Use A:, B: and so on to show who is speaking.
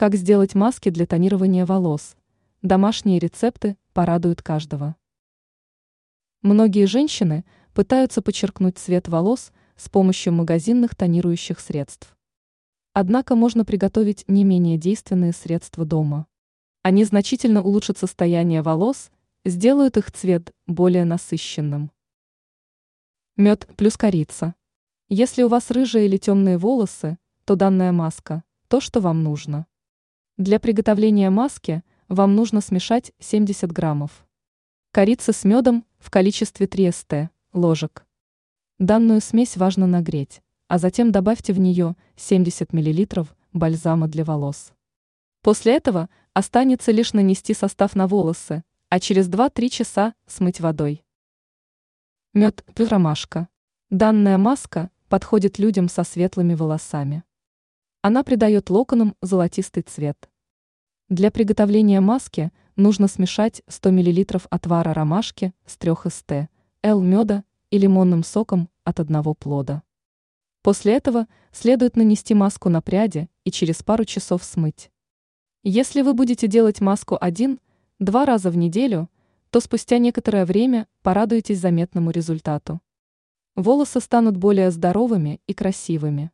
A: Как сделать маски для тонирования волос? Домашние рецепты порадуют каждого. Многие женщины пытаются подчеркнуть цвет волос с помощью магазинных тонирующих средств. Однако можно приготовить не менее действенные средства дома. Они значительно улучшат состояние волос, сделают их цвет более насыщенным. Мед плюс корица. Если у вас рыжие или темные волосы, то данная маска – то, что вам нужно. Для приготовления маски вам нужно смешать 70 граммов. Корицы с медом в количестве 3 ст. ложек. Данную смесь важно нагреть, а затем добавьте в нее 70 мл бальзама для волос. После этого останется лишь нанести состав на волосы, а через 2-3 часа смыть водой. Мед ромашка. Данная маска подходит людям со светлыми волосами. Она придает локонам золотистый цвет. Для приготовления маски нужно смешать 100 мл отвара ромашки с 3 ст, л меда и лимонным соком от одного плода. После этого следует нанести маску на пряди и через пару часов смыть. Если вы будете делать маску один-два раза в неделю, то спустя некоторое время порадуетесь заметному результату. Волосы станут более здоровыми и красивыми.